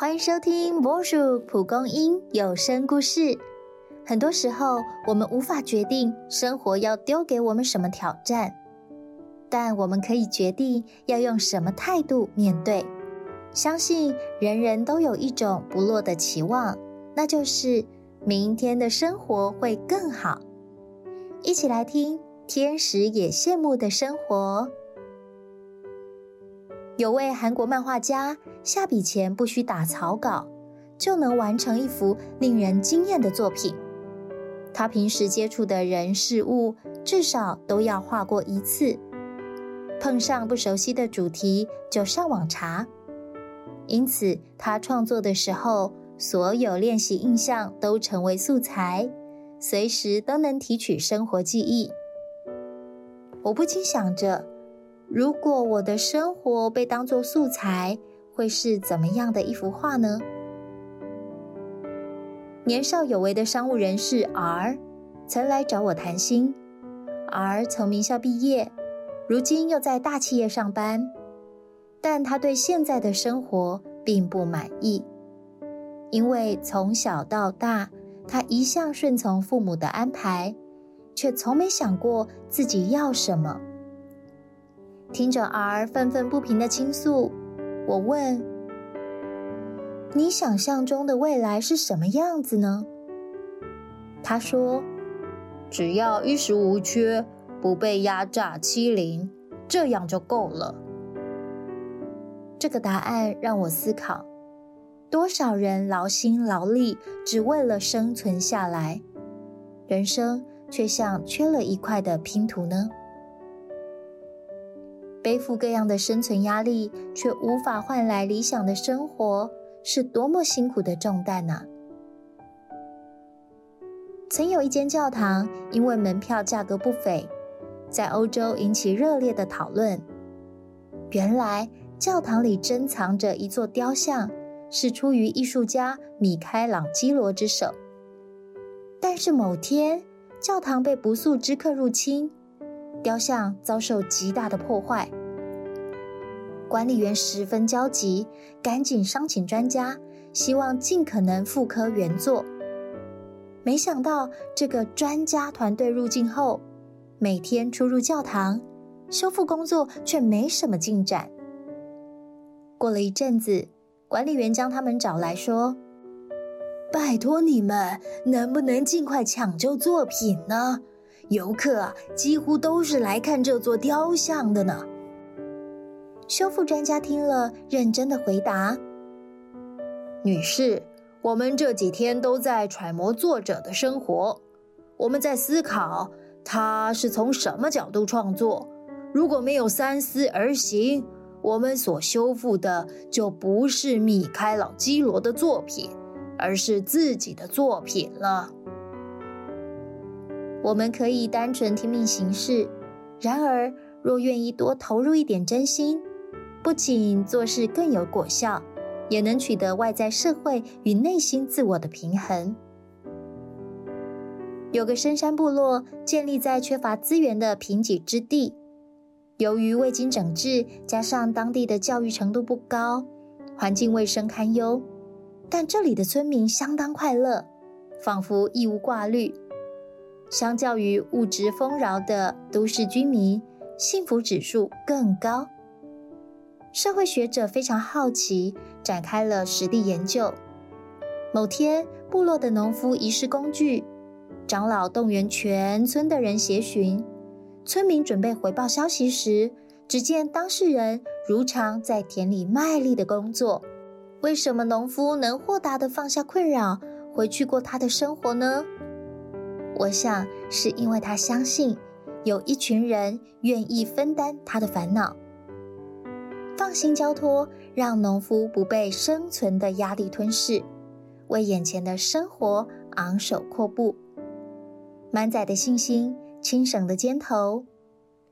欢迎收听魔术蒲公英有声故事。很多时候，我们无法决定生活要丢给我们什么挑战，但我们可以决定要用什么态度面对。相信人人都有一种不落的期望，那就是明天的生活会更好。一起来听《天使也羡慕的生活》。有位韩国漫画家，下笔前不需打草稿，就能完成一幅令人惊艳的作品。他平时接触的人事物，至少都要画过一次。碰上不熟悉的主题，就上网查。因此，他创作的时候，所有练习印象都成为素材，随时都能提取生活记忆。我不禁想着。如果我的生活被当作素材，会是怎么样的一幅画呢？年少有为的商务人士 R 曾来找我谈心。R 从名校毕业，如今又在大企业上班，但他对现在的生活并不满意，因为从小到大，他一向顺从父母的安排，却从没想过自己要什么。听着 R 愤愤不平的倾诉，我问：“你想象中的未来是什么样子呢？”他说：“只要衣食无缺，不被压榨欺凌，这样就够了。”这个答案让我思考：多少人劳心劳力，只为了生存下来，人生却像缺了一块的拼图呢？背负各样的生存压力，却无法换来理想的生活，是多么辛苦的重担呐！曾有一间教堂，因为门票价格不菲，在欧洲引起热烈的讨论。原来，教堂里珍藏着一座雕像，是出于艺术家米开朗基罗之手。但是某天，教堂被不速之客入侵，雕像遭受极大的破坏。管理员十分焦急，赶紧商请专家，希望尽可能复刻原作。没想到，这个专家团队入境后，每天出入教堂，修复工作却没什么进展。过了一阵子，管理员将他们找来说：“拜托你们，能不能尽快抢救作品呢？游客几乎都是来看这座雕像的呢。”修复专家听了，认真的回答：“女士，我们这几天都在揣摩作者的生活，我们在思考他是从什么角度创作。如果没有三思而行，我们所修复的就不是米开朗基罗的作品，而是自己的作品了。我们可以单纯听命行事，然而若愿意多投入一点真心。”不仅做事更有果效，也能取得外在社会与内心自我的平衡。有个深山部落建立在缺乏资源的贫瘠之地，由于未经整治，加上当地的教育程度不高，环境卫生堪忧。但这里的村民相当快乐，仿佛一无挂虑。相较于物质丰饶的都市居民，幸福指数更高。社会学者非常好奇，展开了实地研究。某天，部落的农夫遗失工具，长老动员全村的人协寻。村民准备回报消息时，只见当事人如常在田里卖力的工作。为什么农夫能豁达的放下困扰，回去过他的生活呢？我想，是因为他相信有一群人愿意分担他的烦恼。放心交托，让农夫不被生存的压力吞噬，为眼前的生活昂首阔步。满载的信心，轻省的肩头，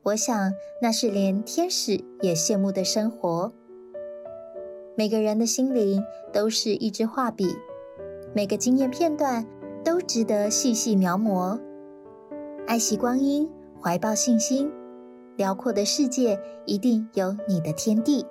我想那是连天使也羡慕的生活。每个人的心灵都是一支画笔，每个经验片段都值得细细描摹。爱惜光阴，怀抱信心。辽阔的世界一定有你的天地。